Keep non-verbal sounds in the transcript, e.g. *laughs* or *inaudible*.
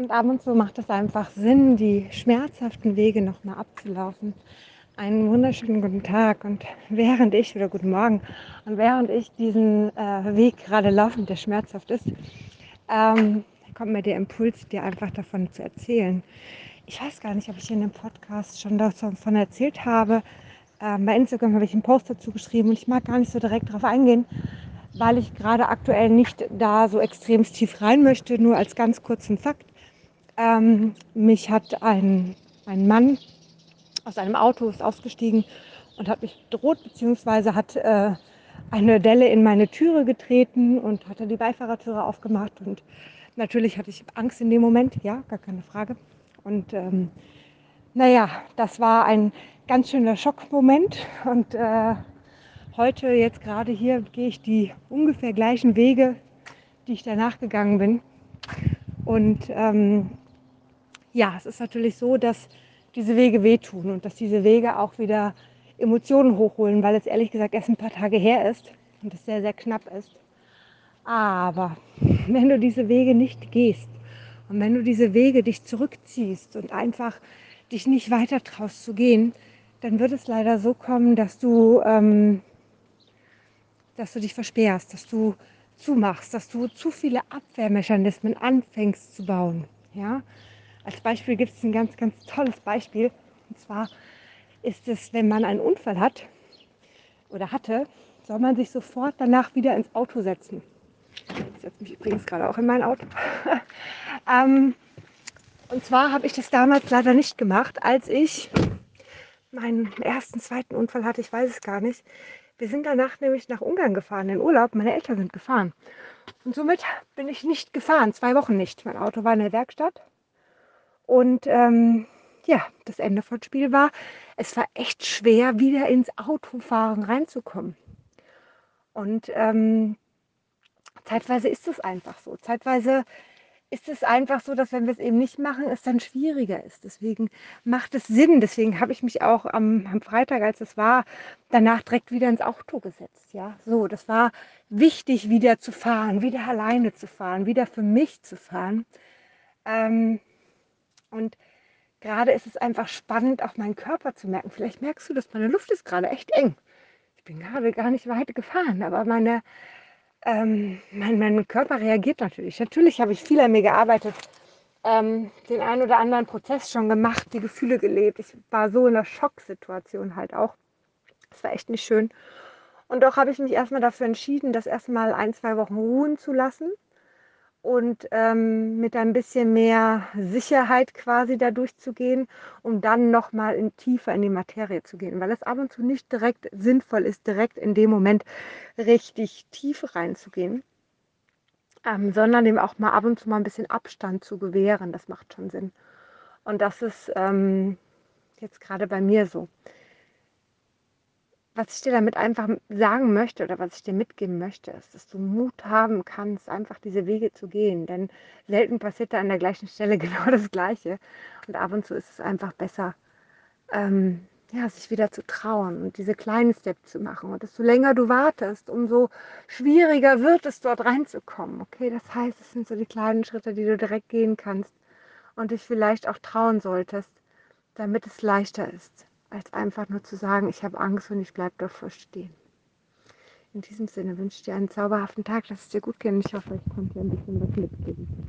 Und ab und zu macht es einfach Sinn, die schmerzhaften Wege nochmal abzulaufen. Einen wunderschönen guten Tag und während ich, oder guten Morgen, und während ich diesen äh, Weg gerade laufe, der schmerzhaft ist, ähm, kommt mir der Impuls, dir einfach davon zu erzählen. Ich weiß gar nicht, ob ich in dem Podcast schon davon erzählt habe. Ähm, bei Instagram habe ich einen Post dazu geschrieben und ich mag gar nicht so direkt darauf eingehen, weil ich gerade aktuell nicht da so extrem tief rein möchte. Nur als ganz kurzen Fakt. Ähm, mich hat ein, ein Mann aus einem Auto ist ausgestiegen und hat mich bedroht, beziehungsweise hat äh, eine Delle in meine Türe getreten und hatte die Beifahrertüre aufgemacht. Und natürlich hatte ich Angst in dem Moment, ja, gar keine Frage. Und ähm, naja, das war ein ganz schöner Schockmoment. Und äh, heute, jetzt gerade hier, gehe ich die ungefähr gleichen Wege, die ich danach gegangen bin. Und ähm, ja, es ist natürlich so, dass diese Wege wehtun und dass diese Wege auch wieder Emotionen hochholen, weil es ehrlich gesagt erst ein paar Tage her ist und es sehr, sehr knapp ist. Aber wenn du diese Wege nicht gehst und wenn du diese Wege dich zurückziehst und einfach dich nicht weiter traust zu gehen, dann wird es leider so kommen, dass du, ähm, dass du dich versperrst, dass du zumachst, dass du zu viele Abwehrmechanismen anfängst zu bauen. Ja? Als Beispiel gibt es ein ganz, ganz tolles Beispiel. Und zwar ist es, wenn man einen Unfall hat oder hatte, soll man sich sofort danach wieder ins Auto setzen. Ich setze mich übrigens gerade auch in mein Auto. *laughs* ähm, und zwar habe ich das damals leider nicht gemacht, als ich meinen ersten, zweiten Unfall hatte. Ich weiß es gar nicht. Wir sind danach nämlich nach Ungarn gefahren, in Urlaub. Meine Eltern sind gefahren. Und somit bin ich nicht gefahren, zwei Wochen nicht. Mein Auto war in der Werkstatt und ähm, ja, das Ende vom Spiel war, es war echt schwer, wieder ins Autofahren reinzukommen. Und ähm, zeitweise ist es einfach so. Zeitweise ist es einfach so, dass wenn wir es eben nicht machen, es dann schwieriger ist. Deswegen macht es Sinn. Deswegen habe ich mich auch am, am, Freitag, als es war, danach direkt wieder ins Auto gesetzt. Ja, so, das war wichtig, wieder zu fahren, wieder alleine zu fahren, wieder für mich zu fahren. Ähm, und gerade ist es einfach spannend, auch meinen Körper zu merken. Vielleicht merkst du, dass meine Luft ist gerade echt eng. Ich bin gerade gar nicht weit gefahren, aber meine, ähm, mein, mein Körper reagiert natürlich. Natürlich habe ich viel an mir gearbeitet, ähm, den einen oder anderen Prozess schon gemacht, die Gefühle gelebt. Ich war so in einer Schocksituation halt auch. Das war echt nicht schön. Und doch habe ich mich erstmal dafür entschieden, das erstmal ein, zwei Wochen ruhen zu lassen und ähm, mit ein bisschen mehr Sicherheit quasi da durchzugehen, um dann nochmal in, tiefer in die Materie zu gehen, weil es ab und zu nicht direkt sinnvoll ist, direkt in dem Moment richtig tief reinzugehen, ähm, sondern dem auch mal ab und zu mal ein bisschen Abstand zu gewähren. Das macht schon Sinn. Und das ist ähm, jetzt gerade bei mir so was ich dir damit einfach sagen möchte oder was ich dir mitgeben möchte, ist, dass du Mut haben kannst, einfach diese Wege zu gehen. Denn selten passiert da an der gleichen Stelle *laughs* genau das Gleiche. Und ab und zu ist es einfach besser, ähm, ja, sich wieder zu trauen und diese kleinen Steps zu machen. Und desto länger du wartest, umso schwieriger wird es, dort reinzukommen. Okay, das heißt, es sind so die kleinen Schritte, die du direkt gehen kannst und dich vielleicht auch trauen solltest, damit es leichter ist als einfach nur zu sagen, ich habe Angst und ich bleibe davor stehen. In diesem Sinne wünsche ich dir einen zauberhaften Tag, lass es dir gut gehen. Ich hoffe, ich konnte dir ein bisschen was mitgeben.